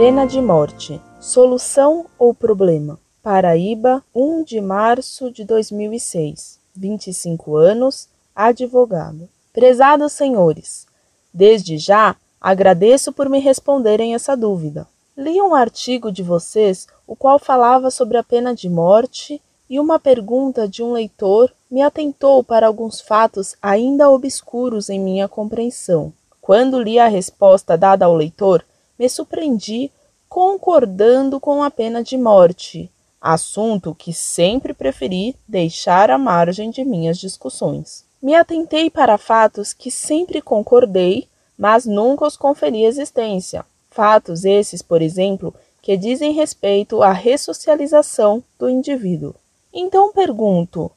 pena de morte: solução ou problema? Paraíba, 1 de março de 2006. 25 anos, advogado. Prezados senhores, desde já agradeço por me responderem essa dúvida. Li um artigo de vocês, o qual falava sobre a pena de morte, e uma pergunta de um leitor me atentou para alguns fatos ainda obscuros em minha compreensão. Quando li a resposta dada ao leitor, me surpreendi concordando com a pena de morte, assunto que sempre preferi deixar à margem de minhas discussões. Me atentei para fatos que sempre concordei, mas nunca os conferi existência. Fatos esses, por exemplo, que dizem respeito à ressocialização do indivíduo. Então pergunto: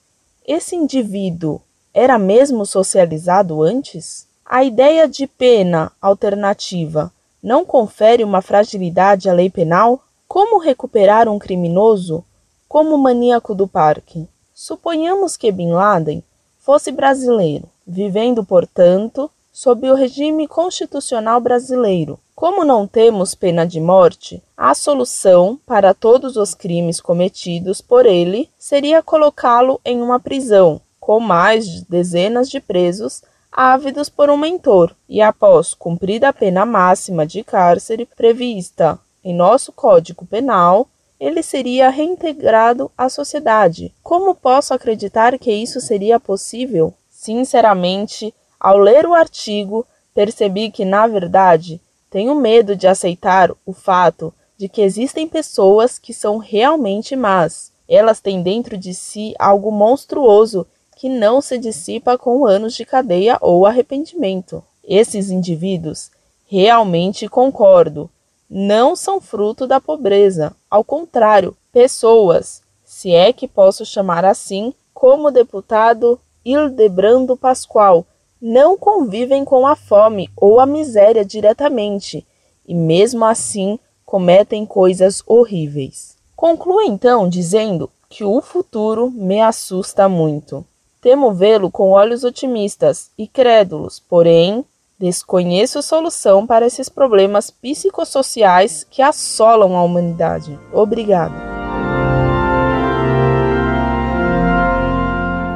esse indivíduo era mesmo socializado antes? A ideia de pena alternativa não confere uma fragilidade à lei penal? Como recuperar um criminoso como o maníaco do parque? Suponhamos que Bin Laden fosse brasileiro, vivendo, portanto, sob o regime constitucional brasileiro. Como não temos pena de morte, a solução para todos os crimes cometidos por ele seria colocá-lo em uma prisão, com mais de dezenas de presos ávidos por um mentor, e após cumprida a pena máxima de cárcere prevista em nosso Código Penal, ele seria reintegrado à sociedade. Como posso acreditar que isso seria possível? Sinceramente, ao ler o artigo, percebi que, na verdade, tenho medo de aceitar o fato de que existem pessoas que são realmente más. Elas têm dentro de si algo monstruoso que não se dissipa com anos de cadeia ou arrependimento. Esses indivíduos, realmente concordo, não são fruto da pobreza. Ao contrário, pessoas, se é que posso chamar assim, como o deputado Hildebrando Pascoal, não convivem com a fome ou a miséria diretamente e, mesmo assim, cometem coisas horríveis. Concluo então dizendo que o futuro me assusta muito. Temo vê-lo com olhos otimistas e crédulos, porém Desconheço solução para esses problemas psicossociais que assolam a humanidade. Obrigado.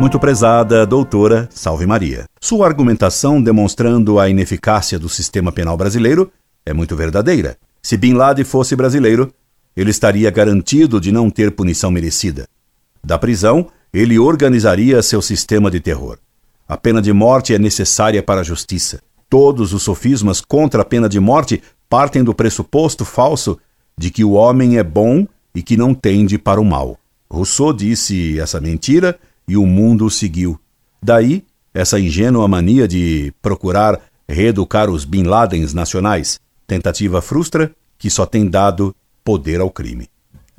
Muito prezada doutora Salve Maria. Sua argumentação demonstrando a ineficácia do sistema penal brasileiro é muito verdadeira. Se Bin Laden fosse brasileiro, ele estaria garantido de não ter punição merecida. Da prisão, ele organizaria seu sistema de terror. A pena de morte é necessária para a justiça. Todos os sofismas contra a pena de morte partem do pressuposto falso de que o homem é bom e que não tende para o mal. Rousseau disse essa mentira e o mundo o seguiu. Daí, essa ingênua mania de procurar reeducar os Bin Ladens nacionais, tentativa frustra que só tem dado poder ao crime.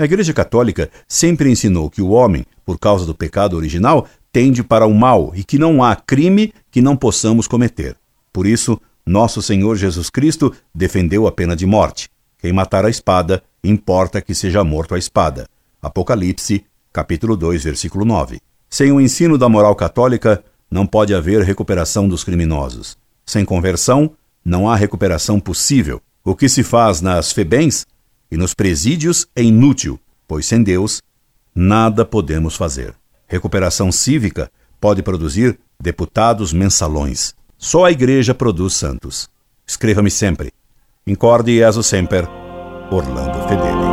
A Igreja Católica sempre ensinou que o homem, por causa do pecado original, tende para o mal e que não há crime que não possamos cometer. Por isso, nosso Senhor Jesus Cristo defendeu a pena de morte. Quem matar a espada, importa que seja morto a espada. Apocalipse, capítulo 2, versículo 9. Sem o ensino da moral católica, não pode haver recuperação dos criminosos. Sem conversão, não há recuperação possível. O que se faz nas FEBENs e nos presídios é inútil, pois sem Deus, nada podemos fazer. Recuperação cívica pode produzir deputados mensalões. Só a Igreja produz santos. Escreva-me sempre. Incorde Jesus Semper, Orlando Fedeli.